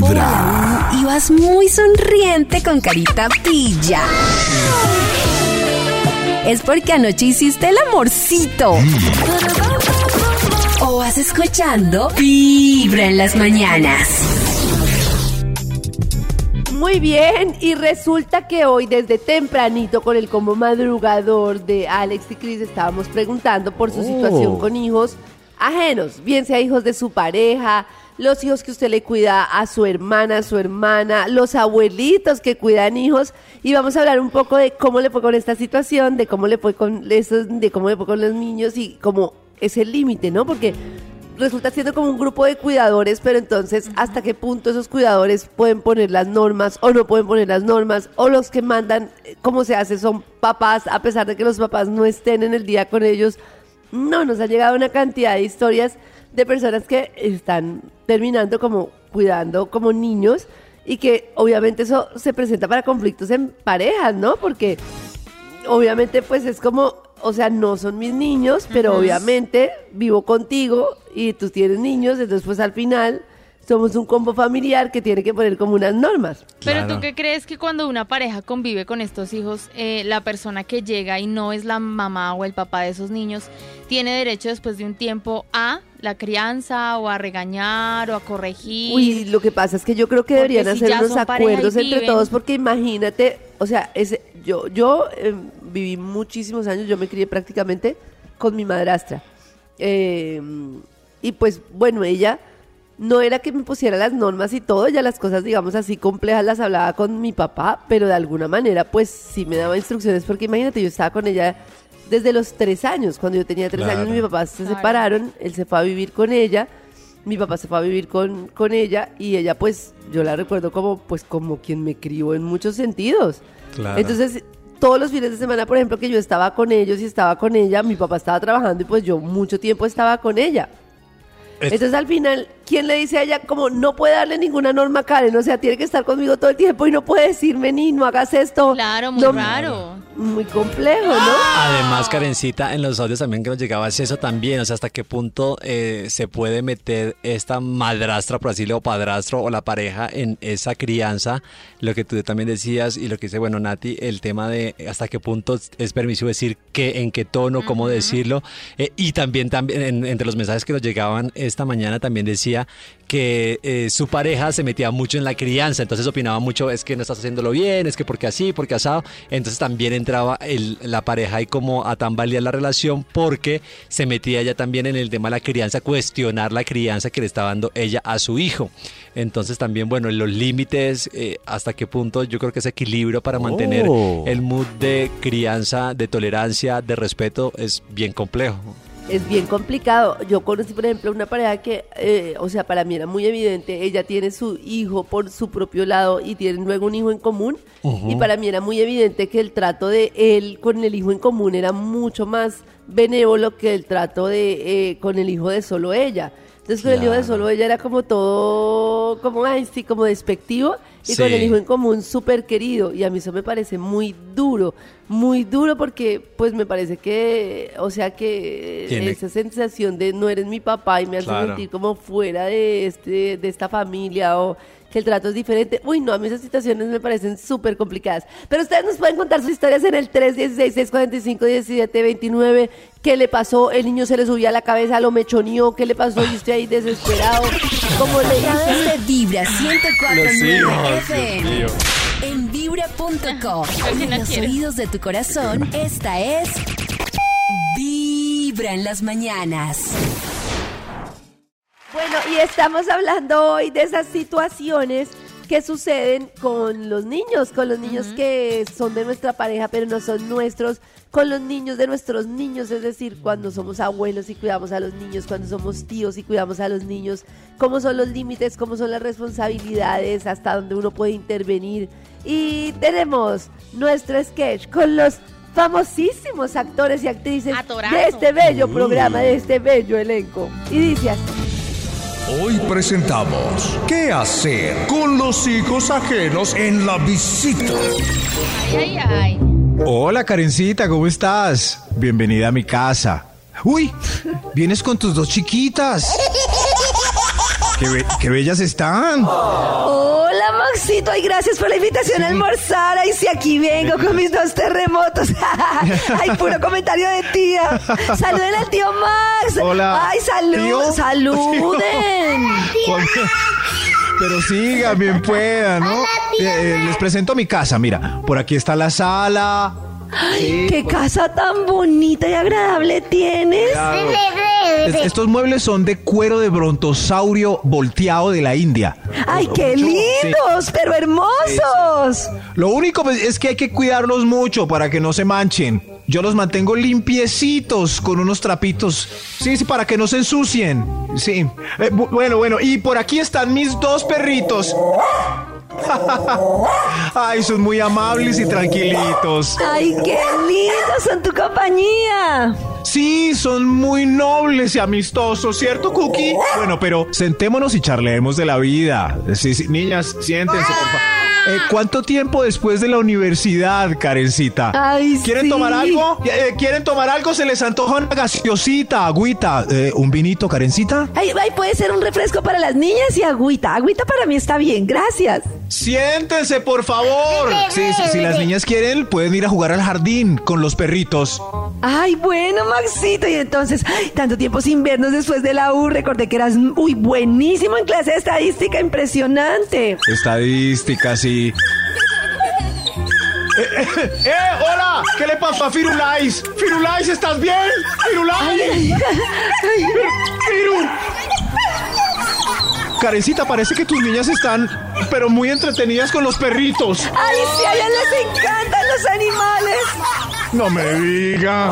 Vibra. Y vas muy sonriente con carita pilla. Es porque anoche hiciste el amorcito. O vas escuchando Vibra en las mañanas. Muy bien, y resulta que hoy desde tempranito con el como madrugador de Alex y Chris estábamos preguntando por su situación con hijos ajenos, bien sea hijos de su pareja, los hijos que usted le cuida a su hermana, a su hermana, los abuelitos que cuidan hijos, y vamos a hablar un poco de cómo le fue con esta situación, de cómo le fue con esos, de cómo le fue con los niños y cómo es el límite, ¿no? Porque resulta siendo como un grupo de cuidadores, pero entonces hasta qué punto esos cuidadores pueden poner las normas o no pueden poner las normas, o los que mandan eh, cómo se hace son papás, a pesar de que los papás no estén en el día con ellos. No, nos ha llegado una cantidad de historias de personas que están terminando como cuidando como niños y que obviamente eso se presenta para conflictos en parejas, ¿no? Porque obviamente pues es como, o sea, no son mis niños, pero obviamente vivo contigo y tú tienes niños, entonces pues al final somos un combo familiar que tiene que poner como unas normas. Pero Claro. tú qué crees que cuando una pareja convive con estos hijos, eh, la persona que llega y no es la mamá o el papá de esos niños, tiene derecho después de un tiempo a la crianza o a regañar o a corregir? Uy, lo que pasa es que yo creo que deberían si hacer unos acuerdos entre todos, porque imagínate, o sea, ese, yo, yo eh, viví muchísimos años, yo me crié prácticamente con mi madrastra. Eh, y pues, bueno, ella no era que me pusiera las normas y todo, ya las cosas, digamos así, complejas las hablaba con mi papá, pero de alguna manera, pues sí me daba instrucciones, porque imagínate, yo estaba con ella desde los tres años, cuando yo tenía tres Claro. años, mi papá se Claro. separaron, él se fue a vivir con ella, mi papá se fue a vivir con, con ella y ella pues yo la recuerdo como pues como quien me crió en muchos sentidos. Claro. Entonces todos los fines de semana, por ejemplo, que yo estaba con ellos y estaba con ella, mi papá estaba trabajando y pues yo mucho tiempo estaba con ella. Es- Entonces al final, ¿quién le dice a ella como no puede darle ninguna norma a Karen? O sea, tiene que estar conmigo todo el tiempo y no puede decirme ni no hagas esto. Claro, muy No- raro. Muy complejo, ¿no? Además, Karencita, en los audios también que nos llegaba es eso también, o sea, hasta qué punto eh, se puede meter esta madrastra, por así decirlo, o padrastro o la pareja en esa crianza, lo que tú también decías y lo que dice, bueno, Nati, el tema de hasta qué punto es permisivo decir qué, en qué tono, cómo decirlo, eh, y también, también en- entre los mensajes que nos llegaban esta mañana también decía que eh, su pareja se metía mucho en la crianza, entonces opinaba mucho, es que no estás haciéndolo bien, es que porque así, porque asado, entonces también entraba el- la pareja y como a tambalear la relación porque se metía ella también en el tema de la crianza, cuestionar la crianza que le estaba dando ella a su hijo. Entonces también, bueno, los límites, eh, hasta qué punto yo creo que ese equilibrio para mantener Oh. el mood de crianza, de tolerancia, de respeto es bien complejo. Es bien complicado. Yo conocí, por ejemplo, una pareja que, eh, o sea, para mí era muy evidente, ella tiene su hijo por su propio lado y tienen luego un hijo en común. Y para mí era muy evidente que el trato de él con el hijo en común era mucho más benévolo que el trato de eh, con el hijo de solo ella. Entonces con el hijo de solo ella era como todo, como, ay, sí, como despectivo. Y con Sí. el hijo en común súper querido. Y a mí eso me parece muy duro, muy duro porque pues me parece que, o sea que Tiene- esa sensación de no eres mi papá y me hace Claro. sentir como fuera de, este, de esta familia o que el trato es diferente. Uy, no, a mí esas situaciones me parecen súper complicadas. Pero ustedes nos pueden contar sus historias en el 316-645-1729. ¿Qué le pasó? El niño se le subía a la cabeza, lo mechoneó. ¿Qué le pasó? Yo estoy ahí desesperado. ¿Cómo le? Desde Vibra 104.9 hijos, FM. En vibra.com. En los quiero. oídos de tu corazón, esta es Vibra en las mañanas. Bueno, y estamos hablando hoy de esas situaciones que suceden con los niños, con los niños que son de nuestra pareja pero no son nuestros, con los niños de nuestros niños, es decir, cuando somos abuelos y cuidamos a los niños, cuando somos tíos y cuidamos a los niños, cómo son los límites, cómo son las responsabilidades, hasta dónde uno puede intervenir. Y tenemos nuestro sketch con los famosísimos actores y actrices Atorazo. de este bello programa, de este bello elenco. Y dice así. Hoy presentamos ¿Qué hacer con los hijos ajenos en la visita? Ay, ay, ay. Hola Karencita, ¿cómo estás? Bienvenida a mi casa. Uy, vienes con tus dos chiquitas. qué, be- qué bellas están. Hola, Maxito. Ay, gracias por la invitación a almorzar. Ay, si aquí vengo con mis dos terremotos. Ay, puro comentario de tía. Saluden al tío Max. Hola, Ay, salud. tío. Saluden. Pero sigan, bien puedan, ¿no? Eh, eh, les presento mi casa, mira. Por aquí está la sala. Sí, Qué casa tan bonita y agradable tienes. claro. Es- estos muebles son de cuero de brontosaurio volteado de la India. Ay, qué lindos, pero hermosos. Lo único pues, es que hay que cuidarlos mucho para que no se manchen. Yo los mantengo limpiecitos con unos trapitos. Sí, sí, para que no se ensucien. Sí. Eh, bu- bueno, bueno, y por aquí están mis dos perritos. Ay, son muy amables y tranquilitos. Ay, qué lindos son tu compañía. Sí, son muy nobles y amistosos, ¿cierto, Cookie? Bueno, pero sentémonos y charlemos de la vida. Sí, sí, niñas, siéntense, por favor. Eh, ¿Cuánto tiempo después de la universidad, Karencita? Ay, ¿Quieren sí. tomar algo? Eh, ¿Quieren tomar algo? Se les antoja una gaseosita, agüita, eh, un vinito, Karencita. Ay, ay, puede ser un refresco para las niñas y agüita. Agüita para mí está bien, gracias. Siéntense, por favor. Sí, sí, si las niñas quieren, pueden ir a jugar al jardín con los perritos. Ay, bueno, Maxito. Y entonces, ay, tanto tiempo sin vernos después de la U, recordé que eras muy buenísimo en clase de estadística, impresionante. Estadística, sí. Eh, eh, ¡Eh! ¡Hola! ¿Qué le pasó a Firulais? ¡Firulais, ¿estás bien? ¡Firulais! ¡Firu! Karencita, parece que tus niñas están, pero muy entretenidas con los perritos. Ay, sí, a ellas les encantan los animales. No me diga.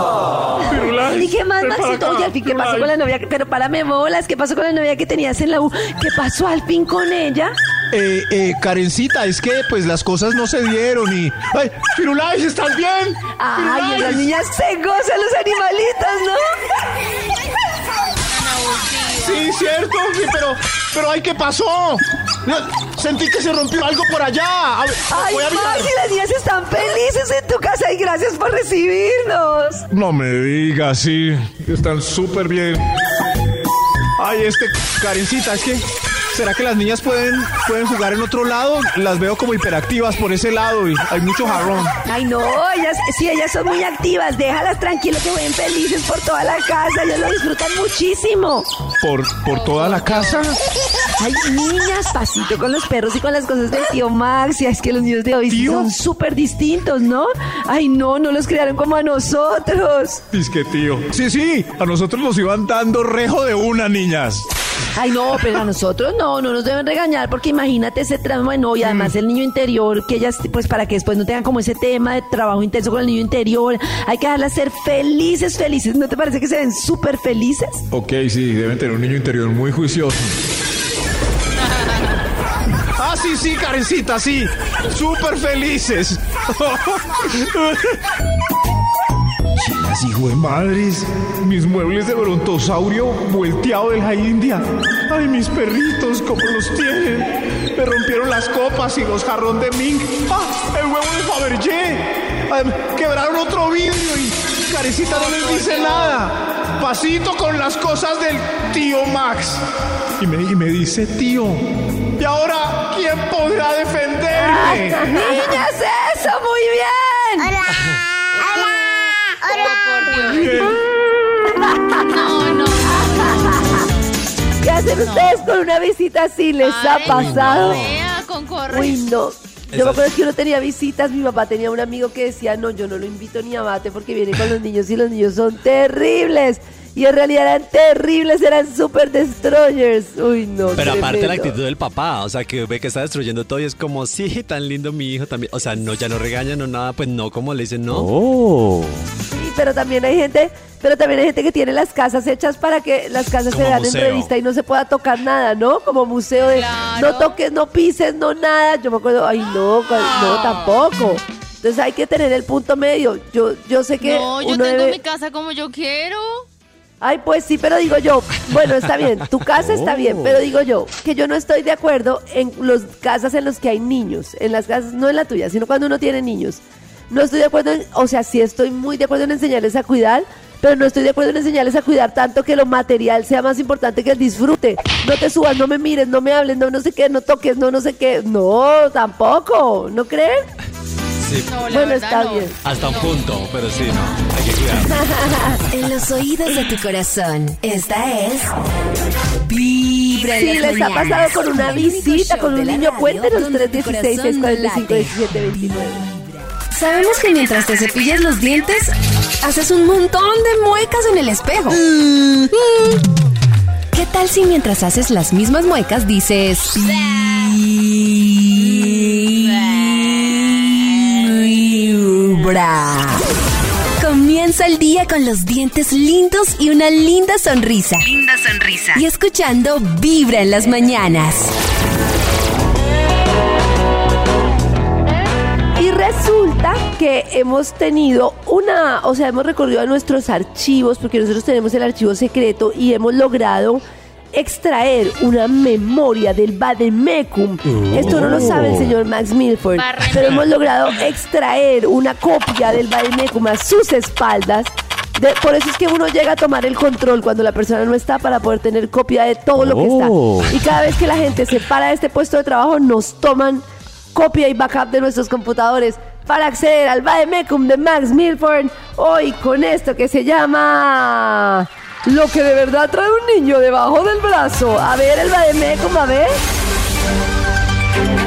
Firulais. ¿Y qué más, ven para Maxito? acá, Oye, al fin, ¿qué pasó con la novia? Pero párame bolas, ¿qué pasó con la novia que tenías en la U? ¿Qué pasó al fin con ella? Eh, eh, Karencita, es que pues las cosas no se dieron y... ¡Ay! ¡Firulais, ¿estás bien? Ay, Firulais. esas niñas se gozan los animalitos, ¿no? Sí, cierto, sí, pero, pero ay, ¿qué pasó? No, Sentí que se rompió algo por allá. A ver, Ay, voy a mirar. Maxi, las niñas están felices en tu casa y gracias por recibirnos. No me digas, sí, están súper bien. Ay, este, Karencita, es que, ¿será que las niñas pueden, pueden jugar en otro lado? Las veo como hiperactivas por ese lado y hay mucho jarrón. Ay, no, ellas, sí, ellas son muy activas. Déjalas tranquilas que ven felices por toda la casa. Ellas lo disfrutan muchísimo. ¿Por, por toda la casa? Ay, niñas, pasito con los perros y con las cosas del tío Max. Y es que los niños de hoy son súper distintos, ¿no? Ay, no, no los criaron como a nosotros. Es que tío. Sí, sí, a nosotros nos iban dando rejo de una, niñas. Ay, no, pero a nosotros no, no nos deben regañar porque imagínate ese tramo, bueno, y además el niño interior, que ellas, pues para que después no tengan como ese tema de trabajo intenso con el niño interior, hay que dejarlas ser felices, felices. ¿No te parece que se ven súper felices? Ok, sí, deben tener un niño interior muy juicioso. Ah, sí, sí, Karencita, sí. Súper felices. Chinas, hijo de madres. Mis muebles de brontosaurio volteado de la India. Ay, mis perritos, ¿cómo los tienen? Me rompieron las copas y los jarrón de mink. Ah, el huevo de Fabergé. Quebraron otro vidrio y Carecita no les dice nada. Pasito con las cosas del tío Max. Y me, y me dice tío. ¿Y ahora quién podrá defenderme? ¡Niñas, eso! ¡Muy bien! No, no. ¿Qué hacen ustedes con una visita así? ¿Les ha pasado? Con. Uy, no. Yo me acuerdo que uno tenía visitas, mi papá tenía un amigo que decía, no, yo no lo invito ni a mate porque viene con los niños y los niños son terribles. Y en realidad eran terribles, eran super destroyers. Uy, no. Pero aparte la actitud del papá, o sea, que ve que está destruyendo todo y es como, sí, tan lindo mi hijo también. O sea, no, ya no regaña, no nada, pues no, como le dicen, no. Oh. Sí, pero también hay gente, pero también hay gente que tiene las casas hechas para que las casas se vean museo. en revista y no se pueda tocar nada, ¿no? Como museo de Claro. no toques, no pises, no nada. Yo me acuerdo, ay no, no tampoco. Entonces hay que tener el punto medio. Yo, yo sé que No, yo uno tengo debe- mi casa como yo quiero. Ay, pues sí, pero digo yo, bueno, está bien, tu casa está bien, pero digo yo, que yo no estoy de acuerdo en las casas en las que hay niños, en las casas, no en la tuya, sino cuando uno tiene niños. No estoy de acuerdo en, o sea, sí estoy muy de acuerdo en enseñarles a cuidar, pero no estoy de acuerdo en enseñarles a cuidar tanto que lo material sea más importante que el disfrute. No te subas, no me mires, no me hables, no no sé qué, no toques, no no sé qué. No, tampoco, ¿no creen? Sí, No, la Bueno, verdad está no. bien. hasta un punto, pero sí, no. Hay que cuidar. En los oídos de tu corazón, esta es Vibra Si las les ha pasado con una visita, con un niño, cuéntenos donde tu 316 corazón 645 late. 17 29. Sabemos que mientras te cepillas los dientes, haces un montón de muecas en el espejo. ¿Qué tal si mientras haces las mismas muecas dices... Vibra? Comienza el día con los dientes lindos y una linda sonrisa. Linda sonrisa. Y escuchando Vibra en las mañanas. Y resulta que hemos tenido una, o sea, hemos recorrido a nuestros archivos, porque nosotros tenemos el archivo secreto y hemos logrado extraer una memoria del Bademecum. Esto no lo sabe el señor Max Milford, pero hemos logrado extraer una copia del Bademecum a sus espaldas. De- por eso es que uno llega a tomar el control cuando la persona no está para poder tener copia de todo lo que Oh. está. Y cada vez que la gente se para de este puesto de trabajo, nos toman copia y backup de nuestros computadores para acceder al Bademecum de Max Milford. Hoy con esto que se llama... Lo que de verdad trae un niño debajo del brazo. A ver el Bademecum, a ver.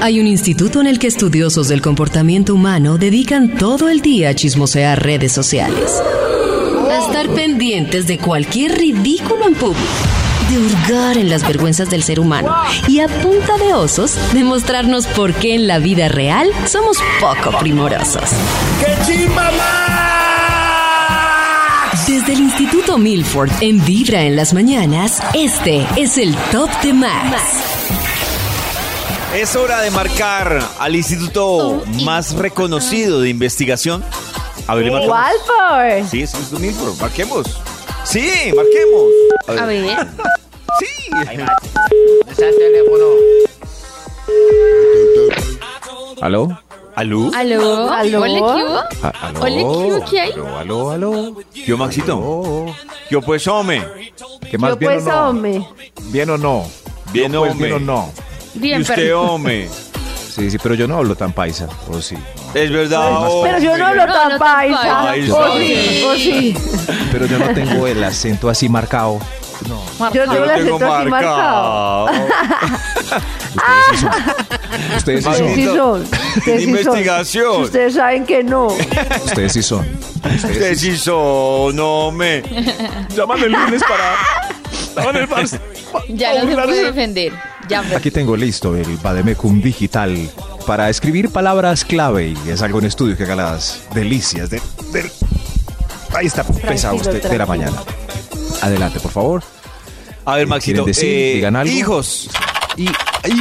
Hay un instituto en el que estudiosos del comportamiento humano dedican todo el día a chismosear redes sociales, a estar pendientes de cualquier ridículo en público, de hurgar en las vergüenzas del ser humano y a punta de osos demostrarnos por qué en la vida real somos poco primorosos. Desde el Instituto Milford en Vibra en las mañanas, este es el Top de Max. Es hora de marcar al instituto más reconocido de investigación. A ver, le marcamos. Walford. Sí, es el Instituto Milford. Marquemos. Sí, marquemos. A ver. Sí. ¿Aló? ¿Aló? ¿Aló? ¿Aló? ¿Hola, qué? Ah, ¿Aló? Hola, ¿qué? ¿Qué hay? Aló, aló, aló. Yo, Maxito. Yo, pues, hombre. ¿Qué más Yo bien pues, o no? hombre. ¿Bien o no? Bien, Yo, pues, hombre. ¿Bien o no? Bien, y usted, hombre. Sí, sí, pero yo no hablo tan paisa. ¿O sí? Es verdad. Pero yo no hablo No, tan no tan paisa. paisa. O sí, o sí. Pero yo no tengo el acento así marcado. Yo Yo el lo tengo marcado. Ustedes sí Ustedes son. sí son. Ustedes sí son. Investigación. Ustedes saben que no. Ustedes sí son. Ustedes sí son, hombre. Llaman el lunes para... Ya no se puede defender. Ya. Aquí tengo listo el Bademecum digital para escribir palabras clave y es algo en estudio que haga las delicias de, del- Ahí está, pesa usted de la tranquilo. mañana. Adelante, por favor. A ver, Maxito. ¿Quieren decir? eh, Digan algo. Hijos. Y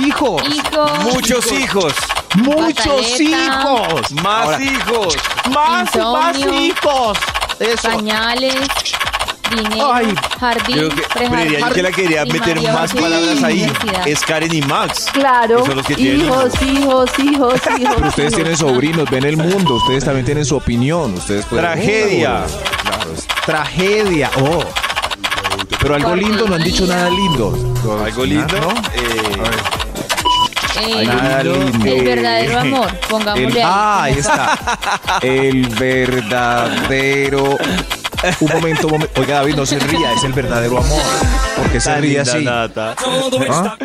hijos, Hijo. Muchos hijos. muchos hijos, Más Ahora, hijos. más más hijos. Eso. Pañales. Dinero. Ay. Jardín. Yo creo que, Miriam, que la quería meter más palabras ahí. Es Karen y Max. Claro. Que son los que tienen Hijos, hijos, hijos, hijos. Pero ustedes hijos. tienen sobrinos, ven el mundo, ustedes también tienen su opinión, ustedes pueden- Tragedia. Oh, claro, es tragedia. Oh. Pero algo lindo, no han dicho nada lindo. Algo lindo. ¿No? Eh, Eh, Nada lindo. el verdadero amor. Pongámosle El- ahí. ah, ahí está. El verdadero. Un momento, un momento. Oiga, David, no se ría, es el verdadero amor. ¿Por qué se ríe linda, así? Nata. ¿Ah?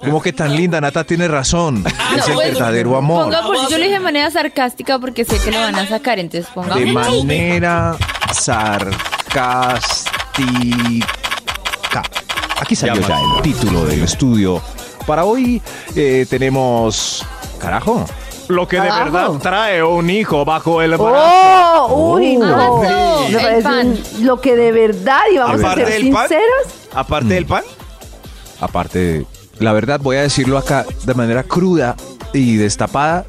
¿Cómo que tan linda? Nata tiene razón. No, es el pues, verdadero amor. Ponga por yo lo dije de manera sarcástica porque sé que lo van a sacar, entonces ponga. De manera sarcástica. Aquí salió Ya, ya el título del estudio. Para hoy eh, tenemos. Carajo. Lo que de verdad trae un hijo bajo el brazo. ¡Oh! ¡Uy, Oh. no! Sí, Me el parece pan. un- lo que de verdad, y vamos a ser pan. sinceros, Aparte del pan. Aparte, la verdad, voy a decirlo acá de manera cruda y destapada: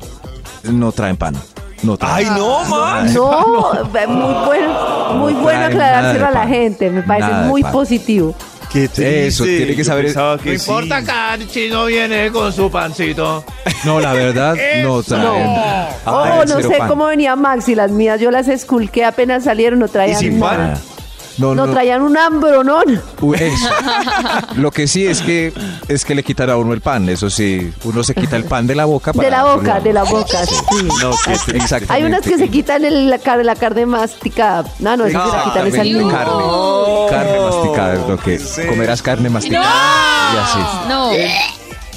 no traen pan. No traen. Ay, no, Max. no, muy bueno, muy No bueno aclarárselo a la pan. gente, me parece muy positivo. Qué Eso, tiene que Yo saber- pensaba que No sí. importa que si no viene con su pancito. No, la verdad, no traen. Oh, no cero sé pan. cómo venía Max y las mías, yo las esculqué apenas salieron, no ¿Y traían sin pan? Nada. No, No, no. traían un hambronón. Lo que sí es que es que le quitan a uno el pan, eso sí, uno se quita el pan de la boca para De la boca, de la boca, sí. No, que es- exactamente. Hay unas que se quitan el- la, car- la carne masticada. No, no, esas se la quitan es niño. carne, carne masticada, es lo que comerás carne masticada y así. No.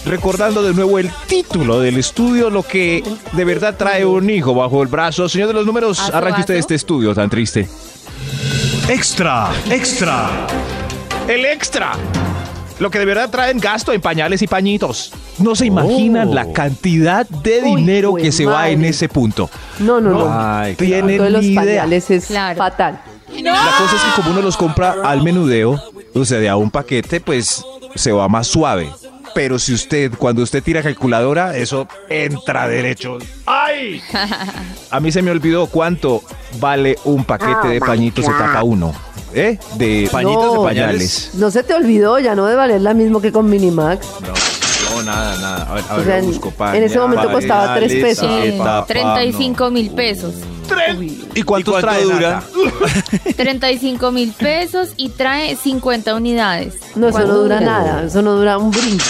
Recordando de nuevo el título del estudio, lo que de verdad trae un hijo bajo el brazo. Señor de los números, ¿Aso, arranque usted este estudio tan triste. Extra, extra. El extra. Lo que de verdad traen gasto en pañales y pañitos. No se imaginan Oh. la cantidad de Uy, dinero jue que se va en ese punto. No, no, no. Ay, Tienen de los ni idea. pañales es Claro. fatal. La cosa es que como uno los compra al menudeo, o sea, de a un paquete, pues se va más suave. Pero si usted, cuando usted tira calculadora, eso entra derecho. ¡Ay! A mí se me olvidó cuánto vale un paquete de pañitos etapa 1. ¿Eh? De Pañitos No. de pañales. No se te olvidó, ya no de valer la mismo que con Minimax. No, no, nada, nada. A ver, a O ver, sea, yo en- busco en ese momento costaba tres pesos. etapa, no. 35 mil pesos. ¿Y cuántos ¿Y cuánto trae, dura? Nata? 35 mil pesos y trae 50 unidades. No, eso no ¿Cuánto dura nada. Eso no dura un brinco.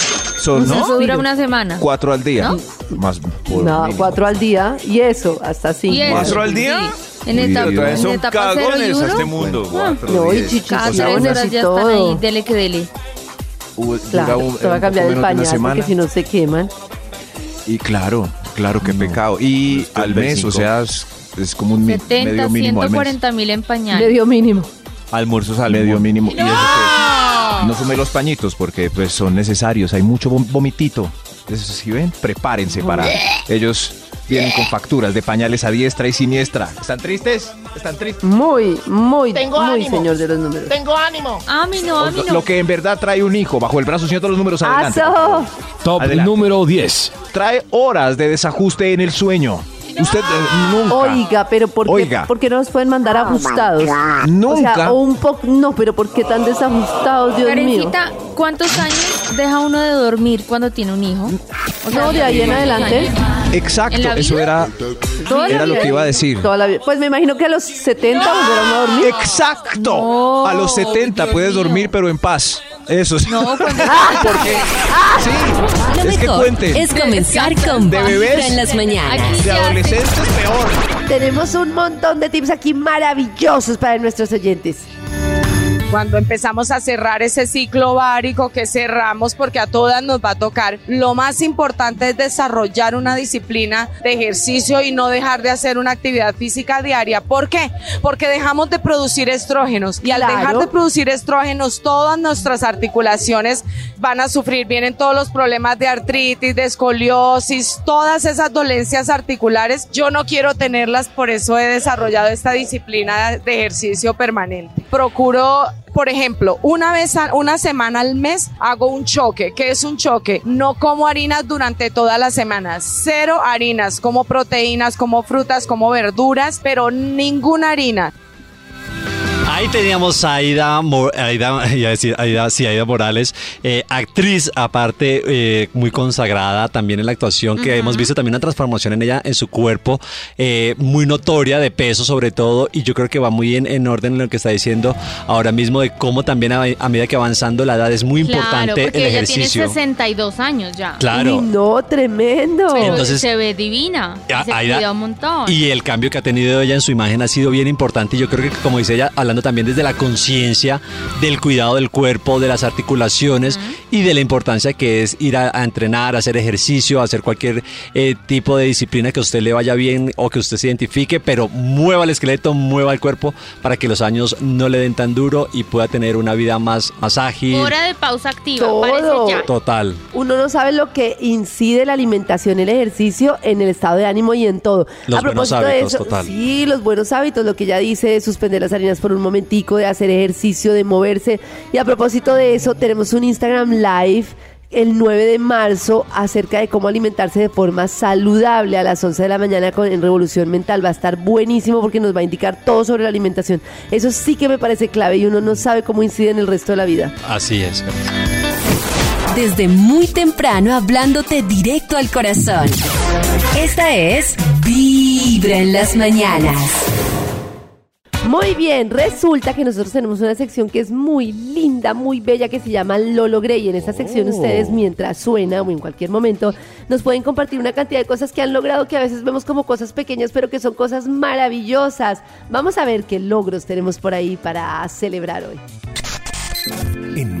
¿No? Eso dura una semana. cuatro al día. ¿No? Más por No, mínimo. cuatro al día y eso, hasta cinco. ¿Cuatro al día? sí. En etapa, en Son etapa cero y cagones a este mundo. Cuatro, No, y diez. chichis. O sea, bueno, horas ya están ahí, todo. dele que dele. Uh, Claro, un- te va a cambiar el pañal porque si no se queman. Y claro, claro, qué pecado. Y al mes, o 35. sea, es, como un mi- 70, medio mínimo al mes. 140 mil en pañales. Medio mínimo. Almuerzos al medio mínimo. Y eso que no sume los pañitos porque pues son necesarios. Hay mucho vom- vomitito. Eso, si ven, prepárense para. Ellos vienen con facturas de pañales a diestra y siniestra. ¿Están tristes? ¿Están tristes? Muy, muy, Tengo muy ánimo. señor de los números. Tengo ánimo. A mí no, a mí no. Lo que en verdad trae un hijo bajo el brazo, señor de los números, adelante. ¡Aso! Top Adelante. número 10. Trae horas de desajuste en el sueño. Usted eh, nunca. Oiga, pero ¿por qué, Oiga. por qué no nos pueden mandar ajustados? Nunca. O sea, o un poco, no, pero ¿por qué tan desajustados, Dios mío? Karencita, ¿cuántos años deja uno de dormir cuando tiene un hijo? O No, de ahí en adelante. Exacto, ¿En la eso vida? era. Toda la Era lo vida. que iba a decir. Toda la vida. Pues me imagino que a los 70 volverán a dormir. Exacto. No, a los 70 Dios puedes mío. dormir, pero en paz. Eso sí. No, cuando... Porque. Sí. Lo Es que mejor cuenten. es comenzar con De Vibra bebés. en las mañanas. Aquí De adolescentes, peor. Tenemos un montón de tips aquí maravillosos para nuestros oyentes. Cuando empezamos a cerrar ese ciclo ovárico que cerramos porque a todas nos va a tocar, lo más importante es desarrollar una disciplina de ejercicio y no dejar de hacer una actividad física diaria. ¿Por qué? Porque dejamos de producir estrógenos y al Claro. dejar de producir estrógenos todas nuestras articulaciones van a sufrir, vienen todos los problemas de artritis, de escoliosis, todas esas dolencias articulares. Yo no quiero tenerlas, por eso he desarrollado esta disciplina de ejercicio permanente. Procuro por ejemplo, una vez, a- una semana al mes hago un choque. ¿Qué es un choque? No como harinas durante toda la semana. Cero harinas, como proteínas, como frutas, como verduras, pero ninguna harina. Ahí teníamos a Aida, Mo- Aida, iba a decir Aida, sí, Aida Morales, eh, actriz aparte eh, muy consagrada también en la actuación, que hemos visto también una transformación en ella, en su cuerpo, eh, muy notoria de peso sobre todo, y yo creo que va muy en, en orden en lo que está diciendo ahora mismo de cómo también a, a medida que avanzando la edad es muy Claro, importante porque el ella ejercicio. tiene 62 años ya. Claro. Uy, no, tremendo. Pero Entonces- se ve divina. y Ya, se Aida, un montón. Y el cambio que ha tenido ella en su imagen ha sido bien importante. Y yo creo que, como dice ella, hablando también desde la conciencia del cuidado del cuerpo, de las articulaciones y de la importancia que es ir a, a entrenar, a hacer ejercicio, a hacer cualquier eh, tipo de disciplina que a usted le vaya bien o que usted se identifique, pero mueva el esqueleto, mueva el cuerpo para que los años no le den tan duro y pueda tener una vida más, más ágil. Hora de pausa activa, Todo. parece ya. Total. Uno no sabe lo que incide la alimentación, el ejercicio en el estado de ánimo y en todo. Los a propósito buenos de hábitos, eso, total. sí, los buenos hábitos, lo que ya dice, de suspender las harinas por un momentico, de hacer ejercicio, de moverse. Y a propósito de eso, tenemos un Instagram Live el 9 de marzo acerca de cómo alimentarse de forma saludable a las 11 de la mañana con, en Revolución Mental. Va a estar buenísimo porque nos va a indicar todo sobre la alimentación. Eso sí que me parece clave y uno no sabe cómo incide en el resto de la vida. Así es. Desde muy temprano hablándote directo al corazón. Esta es Vibra en las mañanas. Muy bien, resulta que nosotros tenemos una sección que es muy linda, muy bella, que se llama Lo logré. Y en esta sección Oh. ustedes, mientras suena o en cualquier momento, nos pueden compartir una cantidad de cosas que han logrado que a veces vemos como cosas pequeñas, pero que son cosas maravillosas. Vamos a ver qué logros tenemos por ahí para celebrar hoy. En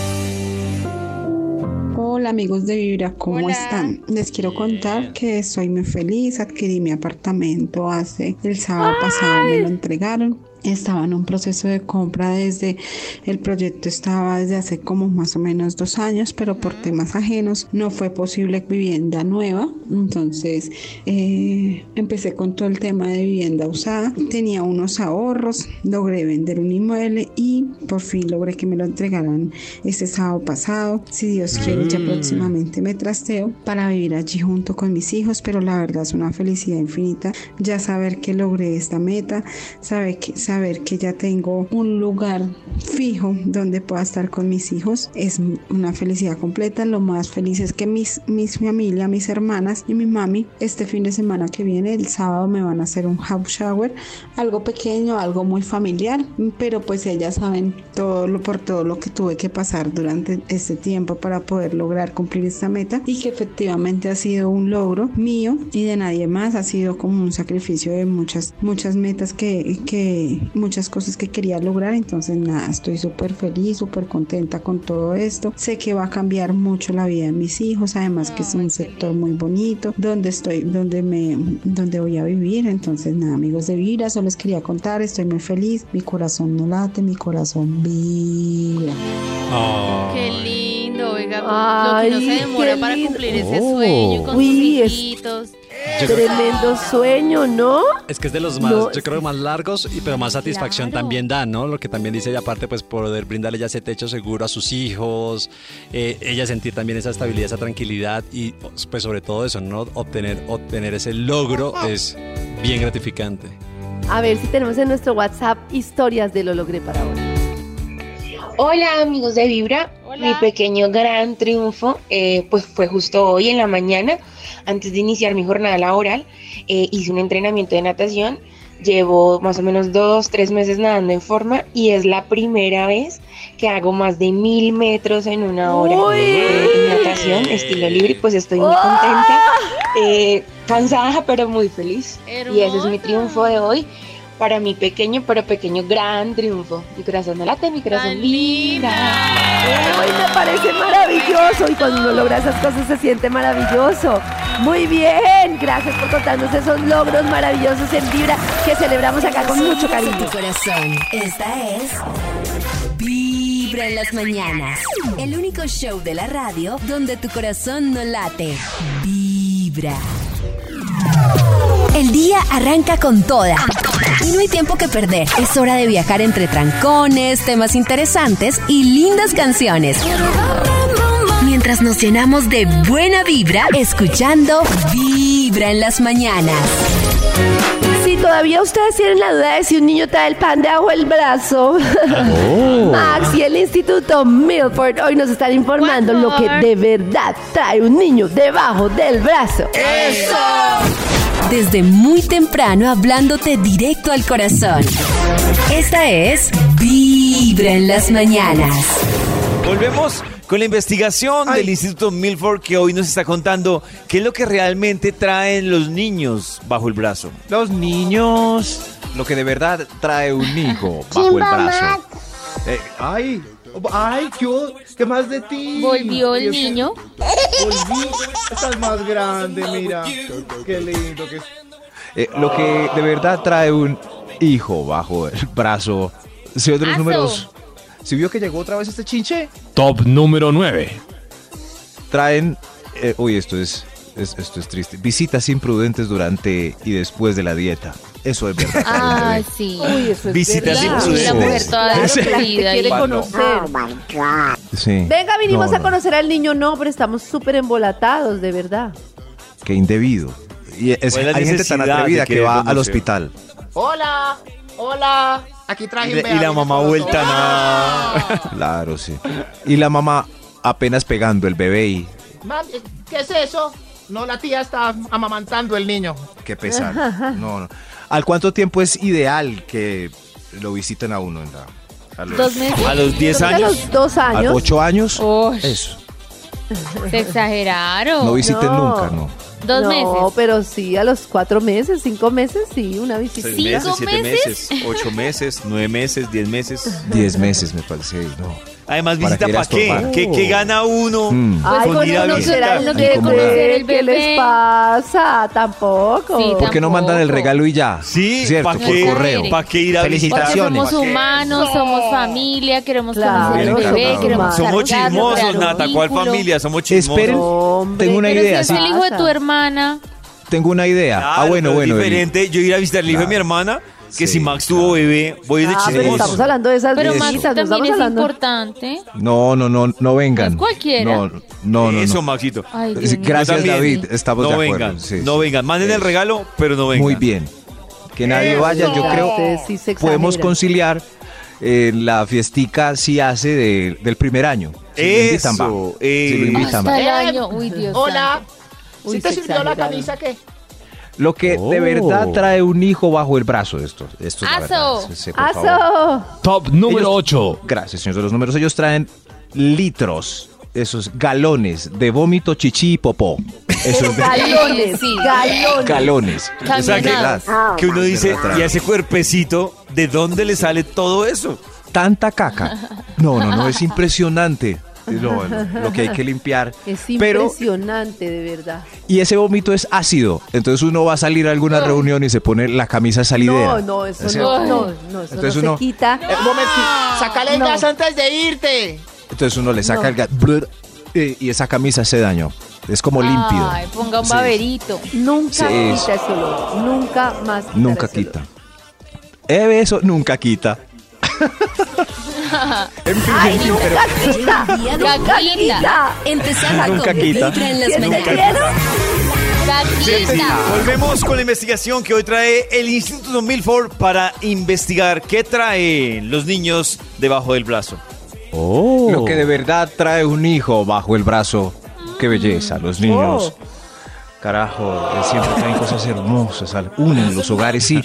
Hola amigos de Vibra, ¿cómo están? Les quiero contar que estoy muy feliz, adquirí mi apartamento hace el sábado pasado, me lo entregaron. Estaba en un proceso de compra desde el proyecto estaba desde hace como más o menos dos años, pero por temas ajenos no fue posible vivienda nueva. Entonces eh, empecé con todo el tema de vivienda usada. Tenía unos ahorros, logré vender un inmueble y por fin logré que me lo entregaran este sábado pasado. Si Dios quiere, ya Mm. próximamente me trasteo para vivir allí junto con mis hijos, pero la verdad es una felicidad infinita ya saber que logré esta meta, saber que, saber que ya tengo un lugar fijo donde pueda estar con mis hijos es una felicidad completa. Lo más feliz es que mis, mis familia, mis hermanas y mi mami este fin de semana que viene, el sábado, me van a hacer un house shower, algo pequeño, algo muy familiar, pero pues ellas saben todo lo por todo lo que tuve que pasar durante este tiempo para poder lograr cumplir esta meta y que efectivamente ha sido un logro mío y de nadie más, ha sido como un sacrificio de muchas muchas metas que, que muchas cosas que quería lograr, entonces nada, estoy súper feliz, súper contenta con todo esto, sé que va a cambiar mucho la vida de mis hijos, además que es un sector muy bonito, donde estoy, donde me, donde voy a vivir, entonces nada, amigos de Vibra, solo les quería contar, estoy muy feliz, mi corazón no late, mi corazón vibra. Qué lindo, oiga, Ay, lo que no se demora para cumplir ese sueño con Uy, sus es-. Yo Tremendo sueño, ¿no? Es que es de los más, No, yo creo, más largos, y pero más satisfacción también da, ¿no? Lo que también dice ella, aparte, pues poder brindarle ya ese techo seguro a sus hijos, eh, ella sentir también esa estabilidad, esa tranquilidad y pues sobre todo eso, ¿no? Obtener, obtener ese logro es bien gratificante. A ver si tenemos en nuestro WhatsApp historias de lo logré para hoy. Hola amigos de Vibra, mi pequeño gran triunfo eh, pues fue justo hoy en la mañana, antes de iniciar mi jornada laboral, eh, hice un entrenamiento de natación, llevo más o menos dos, tres meses nadando en forma y es la primera vez que hago más de mil metros en una hora. Eh, en natación, estilo libre, pues estoy muy contenta, eh, cansada pero muy feliz. Y ese es mi triunfo de hoy. Para mi pequeño, pero pequeño gran triunfo. Mi corazón no late, mi corazón vibra. Ay, me parece maravilloso y cuando uno logra esas cosas se siente maravilloso. Muy bien, gracias por contarnos esos logros maravillosos en Vibra que celebramos acá con mucho cariño. Tu corazón. Esta es Vibra en las mañanas. El único show de la radio donde tu corazón no late. Vibra. El día arranca con toda. Y no hay tiempo que perder. Es hora de viajar entre trancones, temas interesantes y lindas canciones. Mientras nos llenamos de buena vibra, escuchando Vibra en las mañanas. Si todavía ustedes tienen la duda de si un niño trae el pan debajo del brazo, Max y el Instituto Milford hoy nos están informando lo que de verdad trae un niño debajo del brazo. ¡Eso! Desde muy temprano hablándote directo al corazón. Esta es Vibra en las mañanas. Volvemos con la investigación del Instituto Milford que hoy nos está contando qué es lo que realmente traen los niños bajo el brazo. Los niños. Lo que de verdad trae un hijo bajo el brazo. Eh, ay, ay, ¿qué, ¿qué más de ti? ¿Volvió el niño? Volví, estás más grande, mira. Qué lindo que es. Eh, lo que de verdad trae un hijo bajo el brazo. Los Aso. números. ¿Si vio que llegó otra vez este chinche? Top número 9. Traen. eh, uy, esto es, es- Esto es triste. Visitas imprudentes durante y después de la dieta. Eso es verdad. Ah, sí. Uy, eso es Visitas verdad. imprudentes. La mujer toda Claro, destruida quiere conocer. Sí. Venga, vinimos No, a no, conocer al niño, no, pero estamos súper embolatados, de verdad. Qué indebido. Y es- ¿Cuál es la hay gente tan atrevida que va al hospital. Hola, hola. Aquí traje Y y la mamá vuelta nada. Claro, sí. Y la mamá apenas pegando el bebé y Mami, ¿qué es eso? No, la tía está amamantando el niño. qué pesar. No, no. ¿Al cuánto tiempo es ideal que lo visiten a uno en la a los, Dos meses. A los 10 Creo que a años. los dos a años. ocho años? Uy, Eso. se exageraron. No visiten no. nunca, no. Dos no, meses. pero sí, a los cuatro meses, cinco meses, sí, una visita. Seis ¿Cinco meses, siete meses? meses, ocho meses, nueve meses, diez meses. Diez meses me parece, no. Además, visita para qué? ¿Qué, qué gana uno? Mm. Ay, con con ir a uno visitar? el quiere conocer el ¿Qué les bebé. pasa? Tampoco. Sí, ¿Por qué no mandan el regalo y ya? Sí, ¿cierto? ¿para Por qué, correo. ¿para qué ir a Felicitaciones. somos humanos, somos familia, queremos Claro, conocer el bebé, somos queremos chismosos, Nata. ¿Cuál familia? Somos chismosos. Esperen, Hombre, tengo una idea. si es el hijo de tu hermana, Tengo una idea. Claro, ah, bueno, bueno. Es diferente yo ir a visitar el hijo de mi hermana que Sí, si Max tuvo bebé, voy de Ah, pero chismoso. estamos hablando de esas pero. Max visitas, no también estamos es hablando. importante. No, no, no, no vengan. No es cualquiera. No, no, no. Eso. Maxito. Ay, Dios mío. Gracias, Yo también. David. Estamos no de acuerdo. vengan, Sí, no sí. vengan. Manden el regalo, pero no vengan. Muy bien. Que nadie vaya. Yo creo Ustedes sí se podemos exageran. conciliar eh, la fiestica si hace de- del primer año. Si lo invitan, va. Eso, Si lo invitan, va. Hasta el año. Uy, Dios Hola. santo. Uy, ¿Sí te se sirvió la exageraron. camisa qué? Lo que de verdad trae un hijo bajo el brazo, esto, esto es la Aso. verdad. Sí, sí, por favor. ¡Aso! Top número 8. Gracias, señor de los números. Ellos traen litros, esos galones de vómito, chichi y popó. Eso es de- Galones, Sí. galones. galones. O sea, que, Camionadas. que uno dice, y a ese cuerpecito, ¿de dónde le sale todo eso? Tanta caca. No, no, no, es impresionante. Lo, lo que hay que limpiar. Es Pero, impresionante, de verdad. y ese vómito es ácido. Entonces uno va a salir a alguna reunión y se pone la camisa salidera. No, no, eso ¿Sí? no, no, no, eso Entonces no uno- se quita. Eh, un momento, sácale No. gas antes de irte. Entonces uno le saca No. el gas eh, y esa camisa se dañó. Es como límpido. Ay, ponga un Sí. baberito. Nunca Sí, quita ese olor. Nunca más quitará Nunca quita. Eso nunca quita. en fin, ¡Ay, nunca pero- quita! ¡Nunca Caquita. quita! Empezando Nunca con quita. Vibra en las ¿Sí mañanas. entendieron? Caquita. Volvemos con la investigación que hoy trae el Instituto Milford para investigar qué traen los niños debajo del brazo. Lo que de verdad trae un hijo bajo el brazo. Qué belleza, los niños. Oh. Carajo, siempre traen cosas hermosas, al- unen los hogares. Sí,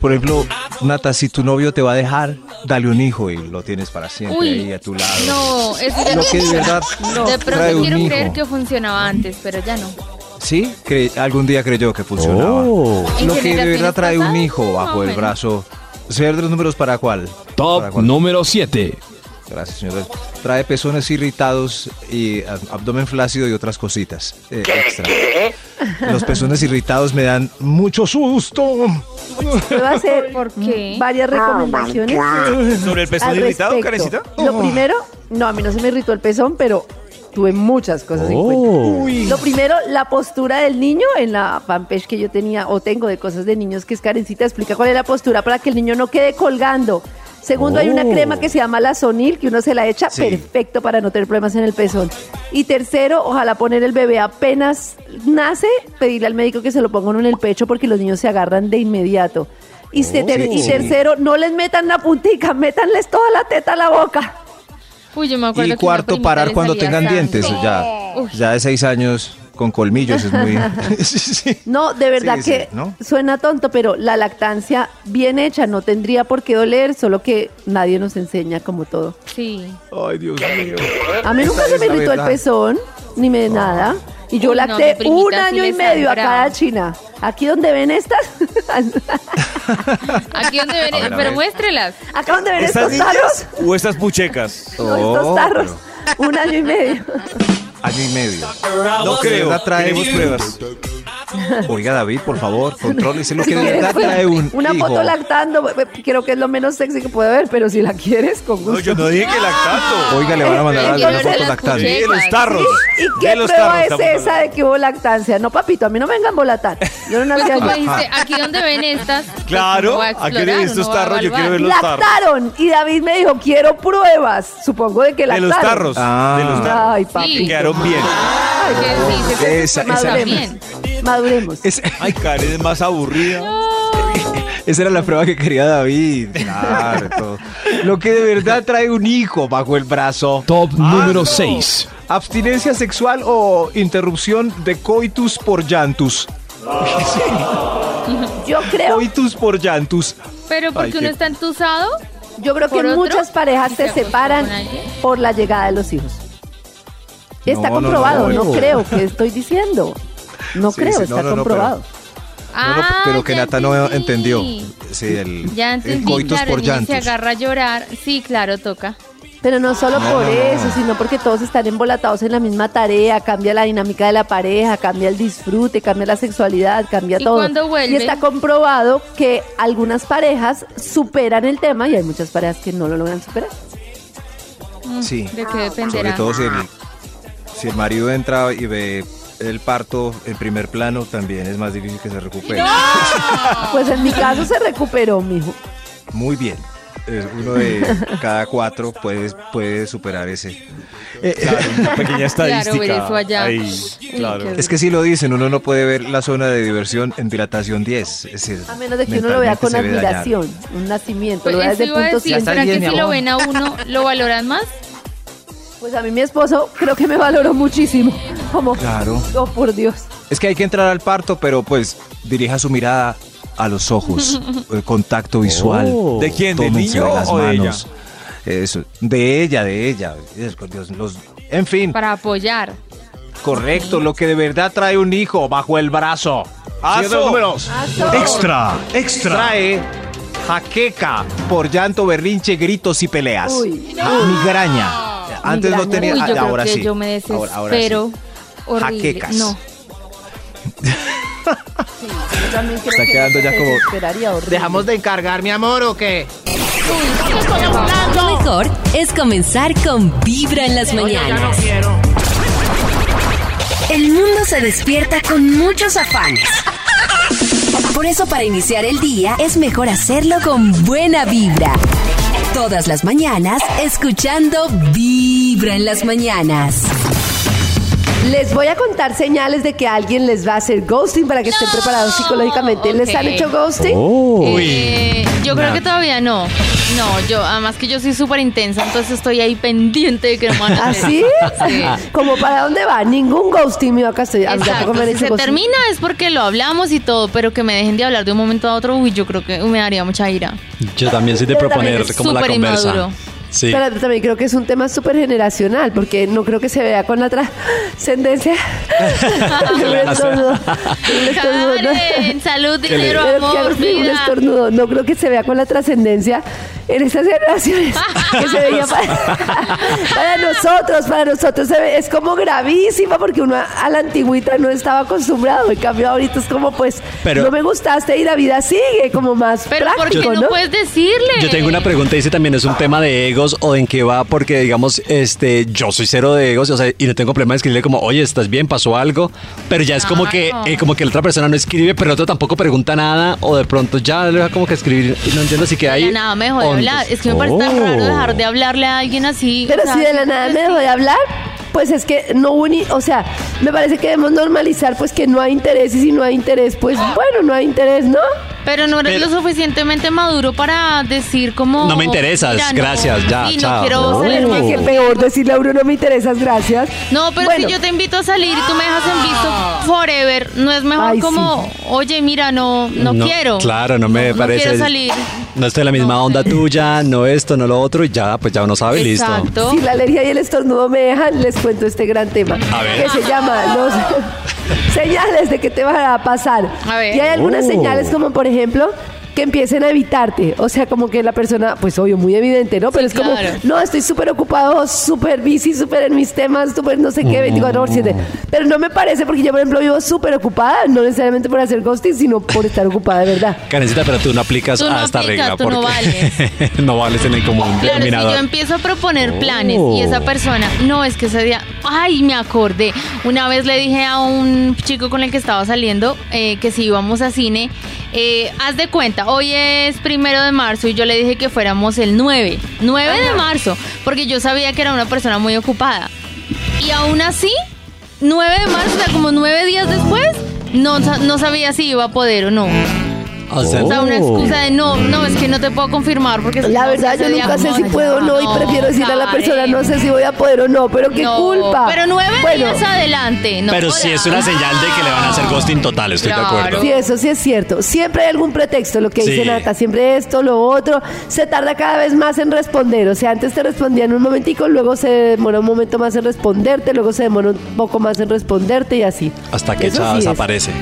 por ejemplo, Nata, si tu novio te va a dejar, dale un hijo y lo tienes para siempre Uy, ahí a tu lado. No, ya Lo que de verdad De trae pronto un quiero hijo. creer que funcionaba antes, pero ya no. Sí, cre- algún día creyó que funcionaba. Oh. ¿En Lo que de verdad trae un hijo bajo el brazo. Señor de los números, ¿para cuál? ¿Para Top cuál? número 7. Gracias, señor. Trae pezones irritados y ab- abdomen flácido y otras cositas. eh, extra. Los pezones irritados me dan mucho susto. A hacer ¿Por qué? varias recomendaciones. ¿Sobre el pezón irritado. Karencita? Lo primero, no, a mí no se me irritó el pezón, pero tuve muchas cosas en Oh. cuenta. Lo primero, la postura del niño en la fanpage que yo tenía o tengo de cosas de niños que es Karencita, explica cuál es la postura para que el niño no quede colgando. Segundo, hay una Oh. crema que se llama la Sonil, que uno se la echa Sí. perfecto para no tener problemas en el pezón. Y tercero, ojalá poner el bebé apenas nace, pedirle al médico que se lo ponga uno en el pecho porque los niños se agarran de inmediato. Y, ter- y tercero, no les metan la puntica, métanles toda la teta a la boca. Uy, yo me acuerdo Y que cuarto, parar cuando tengan sangre. dientes. Ya, ya de seis años con colmillos es muy... Sí, sí. No, de verdad Sí, sí, que ¿no? suena tonto, pero la lactancia bien hecha no tendría por qué doler, solo que nadie nos enseña como todo. Sí. Ay, Dios mío. A mí nunca se me irritó el pezón, ni me nada. Y yo Uy, lacté un año y medio a cada china. Aquí donde ven estas, Aquí donde ven, ver, a pero muéstrelas. acá donde ven ¿Estas estos tarros, o estas puchecas? no, estos Oh, tarros, un año y medio. Año y medio. No creo. verdad trae- Tenemos pruebas. Oiga, David, por favor, contrólese lo que de verdad trae un Una hijo. foto lactando, creo que es lo menos sexy que puede haber, pero si la quieres, con gusto. No, yo no dije que lactando. Oiga, le van a mandar a una foto la lactando. Sí, los tarros. ¿Y qué De los prueba tarros es esa de que hubo lactancia? No, papito, a mí no me vengan a embolatar. Yo no Pues nací allí. dijiste, aquí donde ven estas. pues, Claro, aquí ven uno estos tarros, yo quiero ver los tarros. Lactaron. Y David me dijo, quiero pruebas. Supongo de que De lactaron. los tarros. Ah. De los tarros. Ay, papi. Sí. Quedaron bien. Ay, qué Esa- esa-. Bien. Maduremos. Es- Ay, Karen es más aburrida. esa era la prueba que quería David. Claro, todo. Lo que de verdad trae un hijo bajo el brazo. Top Ah, número no. 6. Abstinencia sexual o interrupción de coitus por llantus. Yo creo, Coitus por llantus. Pero porque Ay, uno qué- está entusado. yo creo que muchas parejas ¿Y se separan por la llegada de los hijos. Está No, no, comprobado, no, no. creo que estoy diciendo. No Sí, creo, sí, está no, no, comprobado. No, no, Ah, pero que Nata no entendió. Sí, el, Ya el entendí, coitus claro, por el se agarra a llorar. Sí, claro, toca. Pero no solo por no, no. eso, sino porque todos están embolatados en la misma tarea, cambia la dinámica de la pareja, cambia el disfrute, cambia la sexualidad, cambia ¿Y todo. Y está comprobado que algunas parejas superan el tema y hay muchas parejas que no lo logran superar. Mm, Sí. ¿De qué dependerá? Sobre todo si el, si el marido entra y ve el parto en primer plano, también es más difícil que se recupere. Pues en mi caso se recuperó, mijo. Muy bien. Eh, Uno de cada cuatro puede, puede superar ese. Eh, Claro, una pequeña estadística. ver eso allá. Ahí, claro. Es que si lo dicen, uno no puede ver la zona de diversión en dilatación 10. Es decir, A menos de que uno lo vea con admiración, un nacimiento, Pues lo vea desde punto decir, Ya está ¿será bien, que si lo ven a uno, lo valoran más? Pues a mí mi esposo creo que me valoró muchísimo. Como, Claro. oh por Dios. Es que hay que entrar al parto, pero pues dirija su mirada a los ojos, el contacto visual. Oh. ¿De quién? ¿Del niño las o de ella? manos. Eso, de ella, de ella. Dios, los- en fin, Para apoyar. correcto, lo que de verdad trae un hijo bajo el brazo. Aso. De números. Extra, extra. Trae jaqueca por llanto, berrinche, gritos y peleas. Uy. Ja- Migraña. Antes no tenía, Uy, yo creo ahora que sí. yo me Ahora- ahora sí. Horrible. Jaquecas. No. Yo también creo Está que quedando ya como-. ¿Dejamos de encargar, mi amor, o qué? Lo mejor es comenzar con Vibra en las Oye, ya no mañanas. quiero. El mundo se despierta con muchos afanes. Por eso para iniciar el día es mejor hacerlo con buena vibra. Todas las mañanas escuchando Vibra en las mañanas. Les voy a contar señales de que alguien les va a hacer ghosting para que estén preparados psicológicamente. ¿Les han hecho ghosting? Eh, yo creo que todavía no. No, yo, además que yo soy súper intensa, entonces estoy ahí pendiente de que no me van a hacer. ¿Así? Sí. ¿Como para dónde va? Ningún ghosting mío acá estoy. Exacto. Si se ghosting. termina es porque lo hablamos y todo, pero que me dejen de hablar de un momento a otro, uy, yo creo que me daría mucha ira. Yo también soy de proponer como la súper conversa. inmaduro. Sí. Pero también creo que es un tema súper generacional, porque no creo que se vea con la trascendencia. salud, ¿Qué le- dinero, amor, fin un vida. estornudo. No creo que se vea con la trascendencia en estas generaciones que se veía para, para nosotros. Para nosotros se ve- es como gravísima porque uno a, a la antigüita no estaba acostumbrado. En cambio, ahorita es como, pues, Pero- no me gustaste y la vida sigue, como más Pero ¿por práctico, qué no, ¿no? puedes decirle? Yo tengo una pregunta, dice también es un tema de egos o en qué va, porque digamos, este, yo soy cero de egos, o sea, y no tengo problema de escribirle como, oye, ¿estás bien? ¿Pasó algo? Pero ya es como que, eh, como que la otra persona no escribe, pero el otro tampoco pregunta nada, o de pronto ya le deja como que escribir, y no entiendo si queda De ahí. la nada me dejó de o- hablar. Es que me parece tan Oh. raro dejar de hablarle a alguien así. Pero o sea, si de la nada me dejó de hablar, pues es que no hubo ni, o sea, me parece que debemos normalizar pues que no hay interés y si no hay interés, pues bueno, no hay interés, ¿no? Pero no eres Pero- lo suficientemente maduro para decir como... No me interesas, "Mira, no, gracias, ya, sí, chao". no quiero Oh. salir más Que peor decirle a uno no me interesas, gracias. No, pero Bueno. si yo te invito a salir y tú me dejas en visto forever, no es mejor Ay, como, oye, mira, no, no, quiero. Claro, no me no, parece. No quiero salir. No estoy en la misma No onda sé. tuya, no esto, no lo otro, y ya, pues ya uno sabe, listo. Exacto. Si la alergia y el estornudo me dejan, les cuento este gran tema. A ver. Que se llama los señales de que te va a pasar. A ver. Y hay algunas Oh. señales como por ejemplo que empiecen a evitarte. O sea, como que la persona, pues obvio, muy evidente, ¿no? Pero es como, claro. no, estoy súper ocupado, súper busy, súper en mis temas, súper no sé qué, 24 por 7. Pero no me parece porque yo, por ejemplo, vivo súper ocupada, no necesariamente por hacer ghosting, sino por estar ocupada de verdad. Karencita, pero tú no aplicas Tú no a esta aplicas, regla tú no porque no vales en el común Claro, si yo empiezo a proponer planes Oh. y esa persona, no, es que ese día, ay, me acordé. Una vez le dije a un chico con el que estaba saliendo eh, que si íbamos a cine, eh, haz de cuenta, hoy es primero de marzo y yo le dije que fuéramos el 9, 9 de marzo, porque yo sabía que era una persona muy ocupada. Y aún así, 9 de marzo, o sea, como 9 días después, no, no sabía si iba a poder o no. O sea, O sea, una excusa de no, no, es que no te puedo confirmar porque La no, verdad, ese yo día nunca sé como- si puedo o no y prefiero decirle a la persona, no sé si voy a poder o no, pero qué No, culpa. Pero nueve Bueno, días adelante. No pero sí es una señal de que le van a hacer ghosting total, estoy de acuerdo. Sí, eso sí es cierto. Siempre hay algún pretexto, lo que dice Sí. Nata, siempre esto, lo otro. Se tarda cada vez más en responder. O sea, antes te respondía en un momentico, luego se demora un momento más en responderte, luego se demora un poco más en responderte y así. Hasta que Eso ya sí es. desaparece.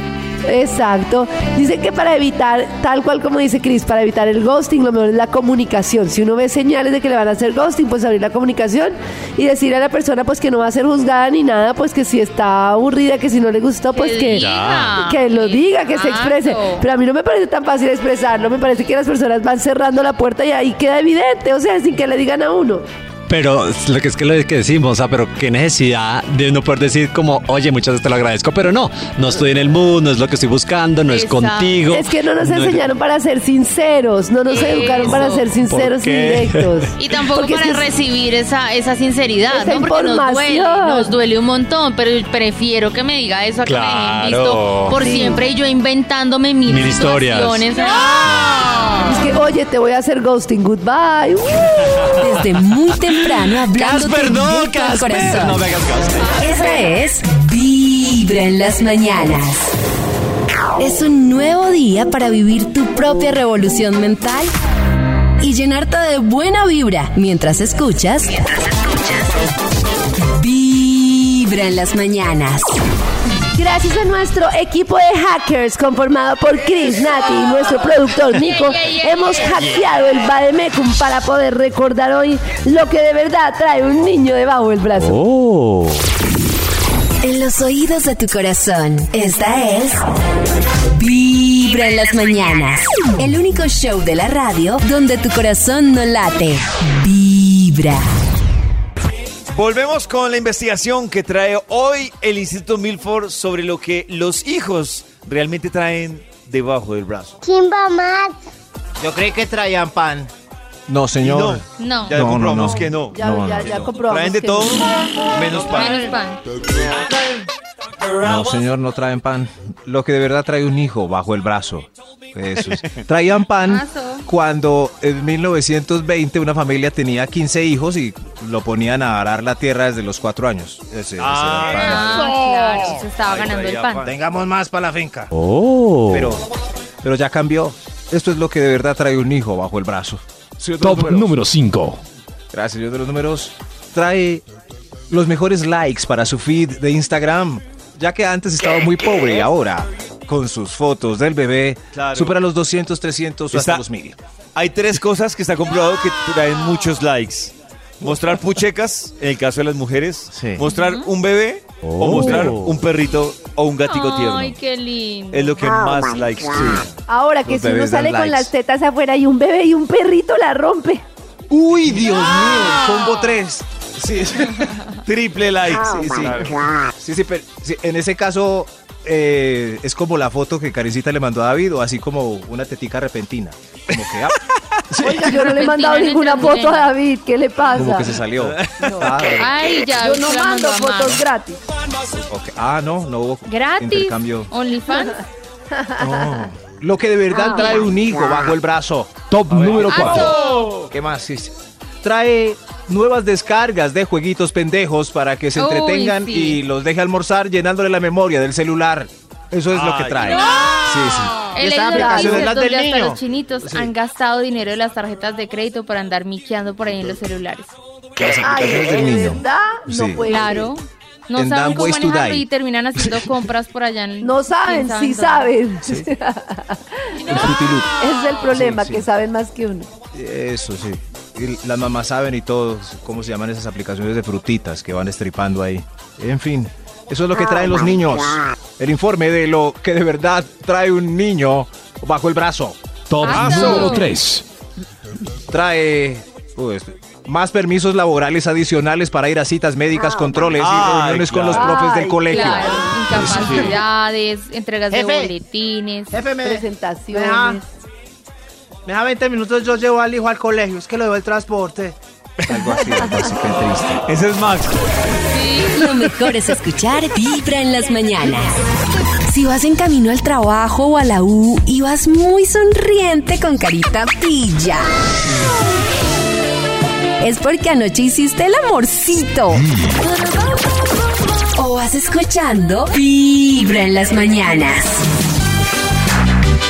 Exacto. Dice que para evitar, tal cual como dice Chris, para evitar el ghosting, lo mejor es la comunicación. Si uno ve señales de que le van a hacer ghosting, pues abrir la comunicación y decirle a la persona pues que no va a ser juzgada ni nada, pues que si está aburrida, que si no le gustó, pues Que que, lo diga, que se exprese. Pero a mí no me parece tan fácil expresarlo, me parece que las personas van cerrando la puerta y ahí queda evidente, o sea, sin que le digan a uno. Pero lo que es que lo que decimos, o sea, pero qué necesidad de no poder decir como, oye, muchas veces te lo agradezco, pero no, no estoy en el mood, no es lo que estoy buscando, no es contigo. Es que no nos no es- enseñaron para ser sinceros, no nos educaron para ser sinceros y directos. Y tampoco Porque es para que- recibir esa, esa sinceridad, Esa ¿no? Porque nos duele, nos duele un montón, pero prefiero que me diga eso a que me dejen visto por Sí. siempre y yo inventándome mil, Mil historias. situaciones. Es que, oye, te voy a hacer ghosting, goodbye. Uh. Desde muy temprano hablándote Casper, no, Casper, corazón. no me hagas ghosting. Esa es Vibra en las mañanas. Es un nuevo día para vivir tu propia revolución mental y llenarte de buena vibra mientras escuchas. Vibra en las mañanas. Gracias a nuestro equipo de hackers conformado por Chris, Nati y nuestro productor Nico, hemos hackeado el Bademecum para poder recordar hoy lo que de verdad trae un niño debajo del brazo. Oh. En los oídos de tu corazón, esta es Vibra en las mañanas. El único show de la radio donde tu corazón no late. Vibra. Volvemos con la investigación que trae hoy el Instituto Milford sobre lo que los hijos realmente traen debajo del brazo. ¿Quién va más? Yo creí que traían pan. No, señor. No. Ya No, no, comprobamos no. que no. Ya, No, ya, no, ya no. comprobamos Traen de que todo no. menos pan. Menos pan. No, señor, no traen pan. Lo que de verdad trae un hijo bajo el brazo. Eso es. Traían pan cuando en 1920 una familia tenía 15 hijos y lo ponían a arar la tierra desde los 4 años. Ese, ese era el pan. Claro, se estaba ganando el pan. pan. Tengamos más para la finca. Oh. Pero, pero ya cambió. Esto es lo que de verdad trae un hijo bajo el brazo. Top número 5. Gracias, señor de los números. Trae los mejores likes para su feed de Instagram, ya que antes estaba muy pobre y ahora, con sus fotos del bebé, Claro. supera los 200, 300 o hasta los 1000. Hay tres cosas que está comprobado que traen muchos likes. Mostrar puchecas, en el caso de las mujeres. Sí. Mostrar un bebé o Oh. mostrar un perrito o un gatico tierno. Ay, qué lindo. Es lo que más likes tiene. Ahora que Los si uno sale con likes. las tetas afuera y un bebé y un perrito la rompe. ¡Uy, Dios mío! Combo 3. Sí, sí. Triple likes. Sí, sí. Sí, sí, pero sí, en ese caso eh, es como la foto que Karencita le mandó a David o así como una tetica repentina. Como que, ah, Oiga, yo no le he mandado ninguna foto a. David, ¿qué le pasa? como que se salió. Ah, Ay, ya. Yo no mando fotos gratis. Ah, no, no hubo Gratis. intercambio. OnlyFans. No. Lo que de verdad Ah. trae un hijo bajo el brazo. Top número 4. ¡Aso! ¿Qué más? Trae nuevas descargas de jueguitos pendejos para que se Uy, entretengan sí. y los deje almorzar llenándole la memoria del celular. Eso es lo que trae. no. Sí, sí. He esta leído aplicación noticias es la donde del hasta niño. los chinitos han gastado dinero de las tarjetas de crédito para andar miqueando por ahí en los celulares. Las Ay, aplicaciones del ¿de niño. verdad? No puede Claro. No En saben Dan cómo manejarlo y terminan haciendo compras por allá. en- No saben, sí sabe saben. el es el problema, Sí, sí. que saben más que uno. Eso sí. Y las mamás saben y todo, ¿cómo se llaman esas aplicaciones de frutitas que van estripando ahí? En fin, eso es lo que traen los niños. El informe de lo que de verdad trae un niño bajo el brazo. Top número 3. Trae pues, más permisos laborales adicionales para ir a citas médicas, controles y reuniones con los profes del Ay, colegio. Claro, incapacidades, entregas de boletines. Jefe, me, Presentaciones. me me deja 20 minutos, yo llevo al hijo al colegio, es que lo debo el transporte. Algo así, algo así, qué triste. Ese es Max. Lo mejor es escuchar Vibra en las mañanas. Si vas en camino al trabajo o a la U y vas muy sonriente con carita pilla. Es porque anoche hiciste el amorcito. O vas escuchando Vibra en las mañanas.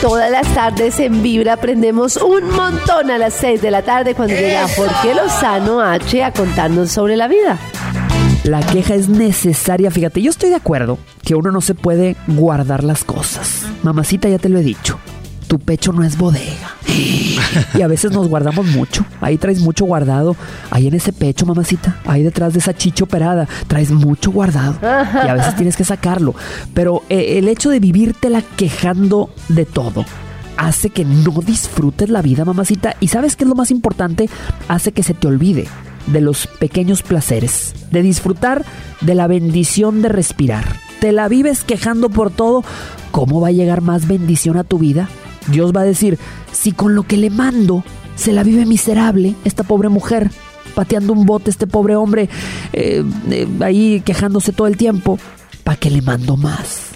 Todas las tardes en Vibra aprendemos un montón a las 6 de la tarde cuando llega Jorge Lozano H a contarnos sobre la vida. La queja es necesaria, fíjate, yo estoy de acuerdo que uno no se puede guardar las cosas. Mamacita, ya te lo he dicho, tu pecho no es bodega. Y a veces nos guardamos mucho. Ahí traes mucho guardado. Ahí en ese pecho, mamacita. Ahí detrás de esa chicha operada. Traes mucho guardado. Y a veces tienes que sacarlo. Pero eh, el hecho de vivírtela quejando de todo hace que no disfrutes la vida, mamacita. Y sabes qué es lo más importante? Hace que se te olvide de los pequeños placeres, de disfrutar de la bendición de respirar. Te la vives quejando por todo. ¿Cómo va a llegar más bendición a tu vida? Dios va a decir, si con lo que le mando se la vive miserable esta pobre mujer, pateando un bote este pobre hombre, eh, eh, ahí quejándose todo el tiempo, ¿para qué le mando más?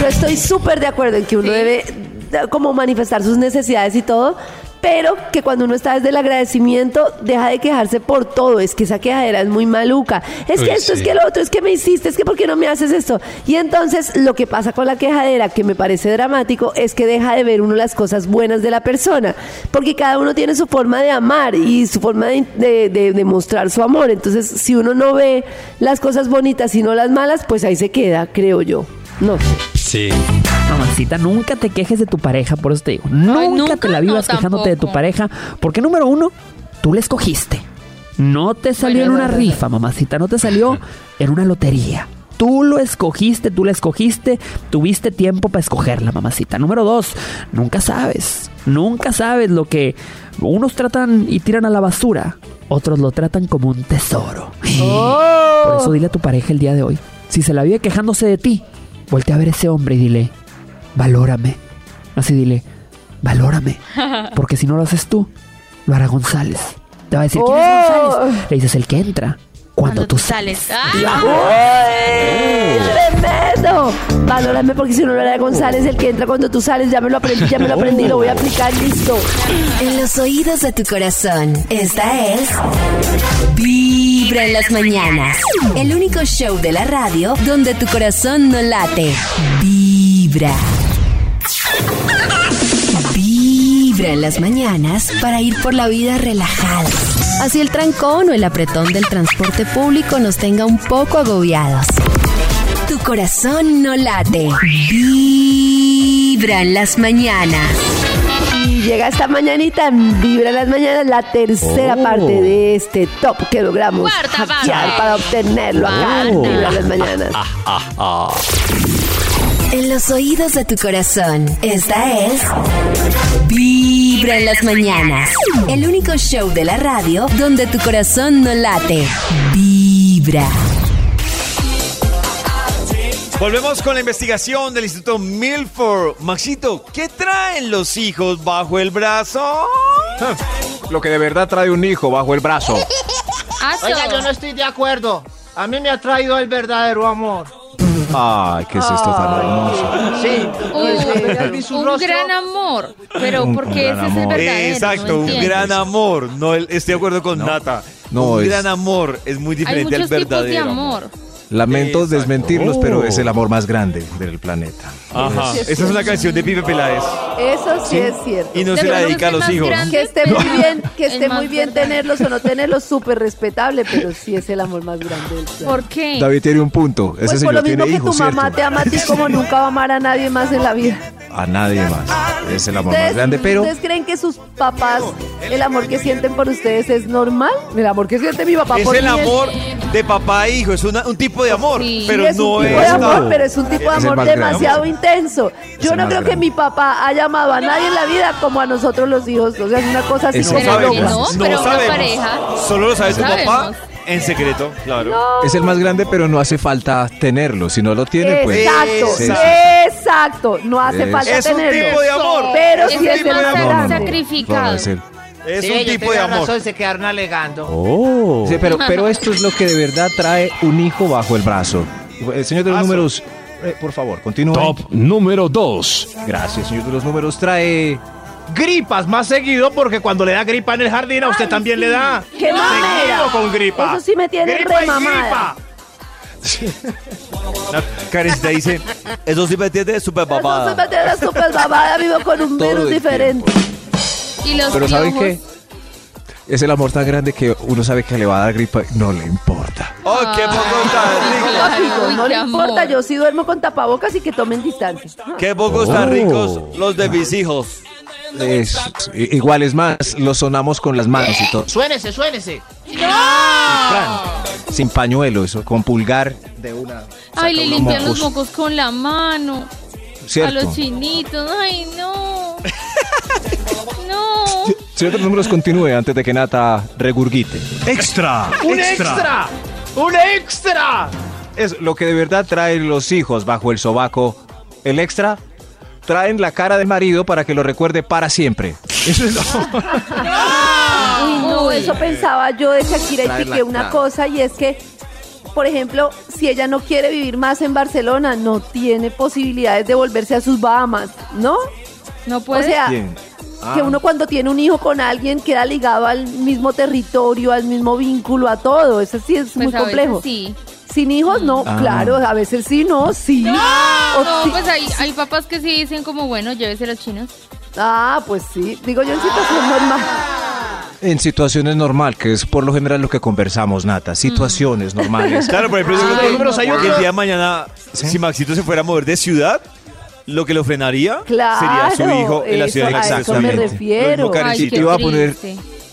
Yo estoy súper de acuerdo en que uno debe eh, como manifestar sus necesidades y todo, pero que cuando uno está desde el agradecimiento deja de quejarse por todo. Es que esa quejadera es muy maluca. Es que Uy, esto, es que lo otro, es que me hiciste, es que ¿por qué no me haces esto? Y entonces lo que pasa con la quejadera, que me parece dramático, es que deja de ver uno las cosas buenas de la persona. Porque cada uno tiene su forma de amar y su forma de, de- de- de mostrar su amor. Entonces, si uno no ve las cosas bonitas y no las malas, pues ahí se queda, creo yo. No sé. Sí. Mamacita, nunca te quejes de tu pareja, por eso te digo. Nunca, nunca, te la vivas no, quejándote de tu pareja. Porque número uno, tú la escogiste. No te salió Bueno, en una rifa, mamacita. No te salió en una lotería. Tú lo escogiste, tú la escogiste, tuviste tiempo para escogerla, mamacita. Número dos, nunca sabes, nunca sabes lo que unos tratan y tiran a la basura, otros lo tratan como un tesoro. Por eso dile a tu pareja el día de hoy, si se la vive quejándose de ti, voltea a ver a ese hombre y dile, valórame. Así dile, valórame. Porque si no lo haces tú, lo hará González. Te va a decir, ¿quién es Oh. González? Le dices, el que entra. Cuando, Cuando tú tú sales. ¡Ah! ¡Uy! ¡Tremendo! Valórame porque si no lo hará González, el que entra cuando tú sales, ya me lo aprendí, ya me lo aprendí, lo voy a aplicar, listo. En los oídos de tu corazón, esta es Vibra en las mañanas. El único show de la radio donde tu corazón no late. Vibra. Vibra en las mañanas para ir por la vida relajada. Así el trancón o el apretón del transporte público nos tenga un poco agobiados. Tu corazón no late. Vibra en las mañanas. Y llega esta mañanita en Vibra en las mañanas, la tercera Oh. parte de este top que logramos Cuarta hackear parte. para obtenerlo acá en Oh. Vibra en las mañanas. En los oídos de tu corazón, esta es Vibra en las mañanas. El único show de la radio donde tu corazón no late. Vibra. Volvemos con la investigación del Instituto Milford. Maxito, ¿qué traen los hijos bajo el brazo? Lo que de verdad trae un hijo bajo el brazo. Oiga, yo no estoy de acuerdo. A mí me ha traído el verdadero amor. Ay, qué es esto tan hermoso. Sí. vi Un, gran amor. Pero Un- ¿por un qué gran ese es el amor. verdadero? Exacto, No un entiendo. gran amor. No, el- estoy de acuerdo con Nata. No, un es- gran amor es muy Hay diferente al muchos tipos de verdadero. amor. Lamento Exacto. desmentirlos, pero Oh. es el amor más grande del planeta. Ajá. Sí, es Esa es una canción de Pipe Peláez. Eso sí, es cierto. Y no De se la dedica a los hijos. grande. Que esté muy bien, que esté muy bien verdad. tenerlos o no tenerlos, súper respetable, pero sí es el amor más grande del planeta. ¿Por qué? David tiene un punto. Ese Pues por señor lo mismo tiene que tu hijos, mamá ¿cierto? te ama a ti como nunca va a amar a nadie más en la vida. A nadie más. Es el amor más ¿Ustedes, grande, pero ¿Ustedes creen que sus papás, el amor que sienten por ustedes es normal? El amor que siente mi papá Es por el mí amor de papá e hijo, es una- un tipo de amor, Sí, pero es no un es tipo de amor, pero es un tipo de Es amor grande. demasiado intenso. Es Yo no creo que mi papá haya amado a nadie en la vida como a nosotros los hijos. O sea, es una cosa así No sabemos, no, no pero una sabemos. pareja. Solo lo sabe su Sabemos. papá en secreto, claro. es el más grande, pero no hace falta tenerlo. Si no lo tiene, pues. Exacto, sí, sí. exacto. No hace Es- falta Es un tenerlo. tipo de amor. Pero Es sí es el más No, no, no. sacrificado. No, es Sí, un tipo de amor. razón, se quedaron alegando. Oh. Sí, pero, pero esto es lo que de verdad trae un hijo bajo el brazo. El señor de los Brazo. números, eh, por favor, continúe. Top número 2. Gracias, señor de los números. Trae. Gripas más seguido porque cuando le da gripa en el jardín a usted Ay, también sí. le da. ¡Qué mamera! Seguido con gripa. Eso sí me tiene gripa y remamada. gripa. Karencita dice, eso sí me entiende súper Eso se babada. me tiene súper babada, vivo con un Todo virus diferente. Y los Pero ¿saben qué? Es el amor tan grande que uno sabe que le va a dar gripa y no le importa. ¡Oh, qué poco tan rico! Lógico, Uy, no qué le amor. importa, yo sí duermo con tapabocas y que tomen distancia. ¡Qué pocos tan Oh. ricos los de mis hijos! Es, i- igual es más, lo sonamos con las manos y todo. Suénese, suénese. Fran, sin pañuelo, eso, con pulgar de una. Ay, le unos limpian los mocos. mocos con la mano. A Cierto. los chinitos. Ay, no. Señor de los números, continúe antes de que Nata regurgite. Extra. ¡Un extra! ¡Un extra! Es lo que de verdad traen los hijos bajo el sobaco. El extra traen la cara del marido para que lo recuerde para siempre. Eso es lo- Uy, no, eso pensaba yo de Shakira y piqué una cosa y es que, por ejemplo, si ella no quiere vivir más en Barcelona, no tiene posibilidades de volverse a sus Bahamas, ¿no? No O puede. sea, Bien. Que Ah. uno cuando tiene un hijo con alguien queda ligado al mismo territorio, al mismo vínculo, a todo. Eso sí es Pues muy a veces complejo. Sí. Sin hijos, no, Ah. claro, a veces sí, no, sí. No, sí. pues hay, hay papás que sí dicen como, bueno, llévese los chinos. Ah, pues sí, digo yo en situación normal. En situaciones normal, que es por lo general lo que conversamos, Nata. Situaciones normales. Claro, por ejemplo, Ay, creo que- números, hay el día de mañana, si Maxito se fuera a mover de ciudad, lo que lo frenaría Claro, sería su hijo en la ciudad a eso me Exactamente. refiero. Ay, qué Iba a poner-.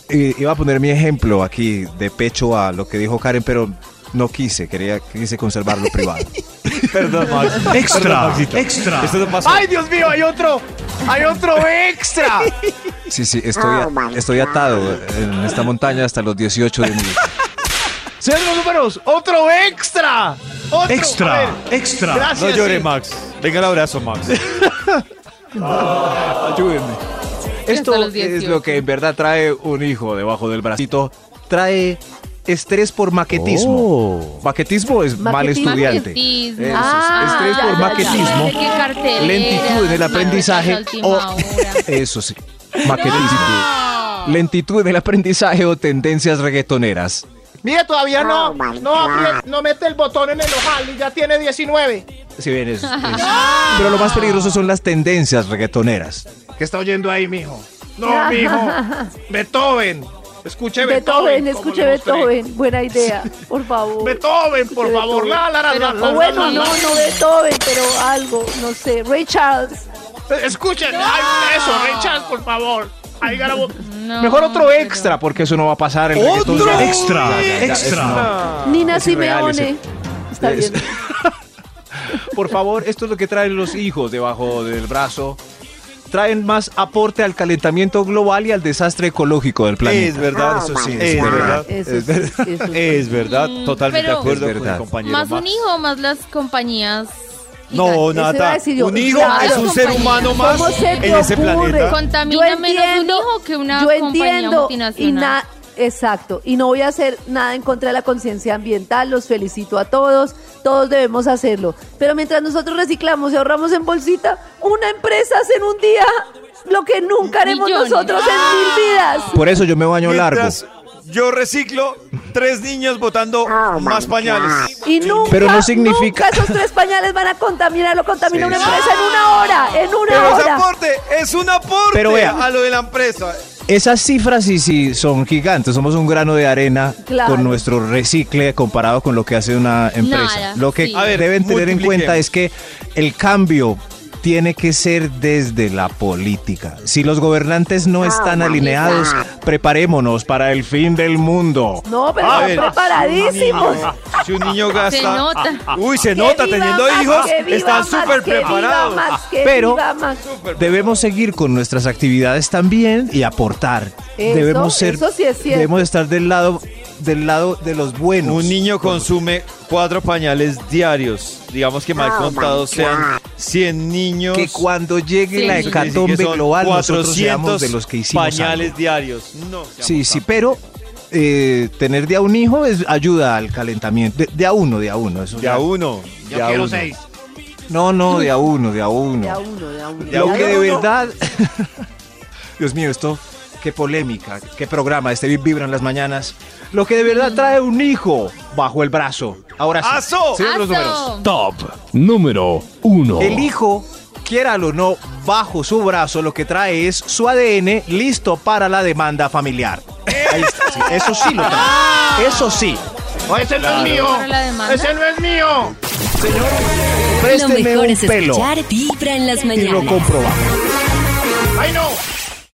Eh, iba a poner mi ejemplo aquí de pecho a lo que dijo Karen, pero no quise, quería, quise conservarlo privado. Perdón, Max. Extra, Perdón, extra. Esto no pasó. ¡Ay, Dios mío! ¡Hay otro! ¡Hay otro extra! Sí, sí, estoy, estoy atado en esta montaña hasta los 18 de mi vida. Señor de los números, otro extra. Otro. Extra, ver, extra. Gracias. No llore, sí. Max. Venga el abrazo, Max. Ayúdenme. Esto es 18. lo que en verdad trae un hijo debajo del bracito. Trae estrés por maquetismo. Oh. Maquetismo es mal estudiante. Maquetismo. Eso es, Ah, estrés ya, por ya, ya. maquetismo. Cartelera, Lentitud en el aprendizaje o eso sí, maquetismo. Lentitud en el aprendizaje o tendencias reggaetoneras. Mire, todavía no. No, aprie- no mete el botón en el ojal y ya tiene 19. Si bien es, es- pero lo más peligroso son las tendencias reggaetoneras. ¿Qué está oyendo ahí, mijo? No, mijo. Beethoven. Escuche Beethoven. Beethoven, escuche. Beethoven, buena idea, por favor. Beethoven, por Escuche favor. Beethoven. La, la, la, Pero, la, la, o bueno, la, la, no, no Beethoven, pero algo, no sé, Ray Charles. Escuchen, ay, eso, Richard, por favor. No, Mejor otro extra, porque eso no va a pasar. El reggaetón ¡Otro! ya- Extra, ya, ya, ya, extra. eso no. Nina es irreal Simeone. Está Es- bien. Por favor, esto es lo que traen los hijos debajo del brazo. Traen más aporte al calentamiento global y al desastre ecológico del planeta. Es verdad, eso sí, es verdad. Eso Es sí, verdad. eso sí. Es verdad, totalmente pero- de acuerdo Es con verdad. el compañero Más Max. un hijo o más las compañías. No, Nata, un hijo claro. es un ser humano más ¿Cómo se te en ese ocurre? planeta. Contamina Yo menos un entiendo- hijo que una yo compañía entiendo multinacional. na- Exacto, y no voy a hacer nada en contra de la conciencia ambiental, los felicito a todos, todos debemos hacerlo. Pero mientras nosotros reciclamos y ahorramos en bolsita, una empresa hace en un día lo que nunca haremos Millones. nosotros en mil vidas. Por eso yo me baño largo. Yo reciclo tres niños botando más pañales. Y nunca, Pero no significa- nunca esos tres pañales van a contaminar, lo contamina Sí. una empresa en una hora, en una Pero es hora. aporte, es un aporte Pero vea. a lo de la empresa. Esas cifras sí, sí son gigantes. Somos un grano de arena Claro. con nuestro recicle comparado con lo que hace una empresa. Nada, lo que sí. A ver, deben tener en cuenta es que el cambio tiene que ser desde la política. Si los gobernantes no están alineados, preparémonos para el fin del mundo. No, pero A están ver, preparadísimos. Si un niño gasta. Se nota. Uy, se nota teniendo Max, hijos. Están súper preparados. Max, Pero-. Debemos seguir con nuestras actividades también y aportar. Eso, debemos ser, eso sí es cierto. debemos estar del lado, del lado de los buenos. Un niño consume cuatro pañales diarios. Digamos que mal contados sean 100 niños. que cuando llegue Sí. la hecatombe global nosotros 400 seamos de los que hicimos pañales algo. diarios. No. Sí, sí, pero eh, tener de a un hijo es, ayuda al calentamiento. De, de a uno, de a uno. Eso De ya- a uno. Yo de a quiero uno. seis. No, no, de a uno, de a uno. De a uno, de a uno. Lo De a que de uno. verdad... Dios mío, esto, qué polémica, qué programa, este Vibra en las mañanas. Lo que de verdad trae un hijo bajo el brazo. Ahora sí. ¡Aso! ¿sí ven los números? Top número 1. El hijo, quiera o no, bajo su brazo lo que trae es su ADN listo para la demanda familiar. Ahí está, sí, eso sí lo trae. Eso sí. Oh, ese no es mío. ¿Para la demanda? Ese no es mío. Lo Présteme mejor un es pelo escuchar Vibra en las y lo comprobamos. Ay, no.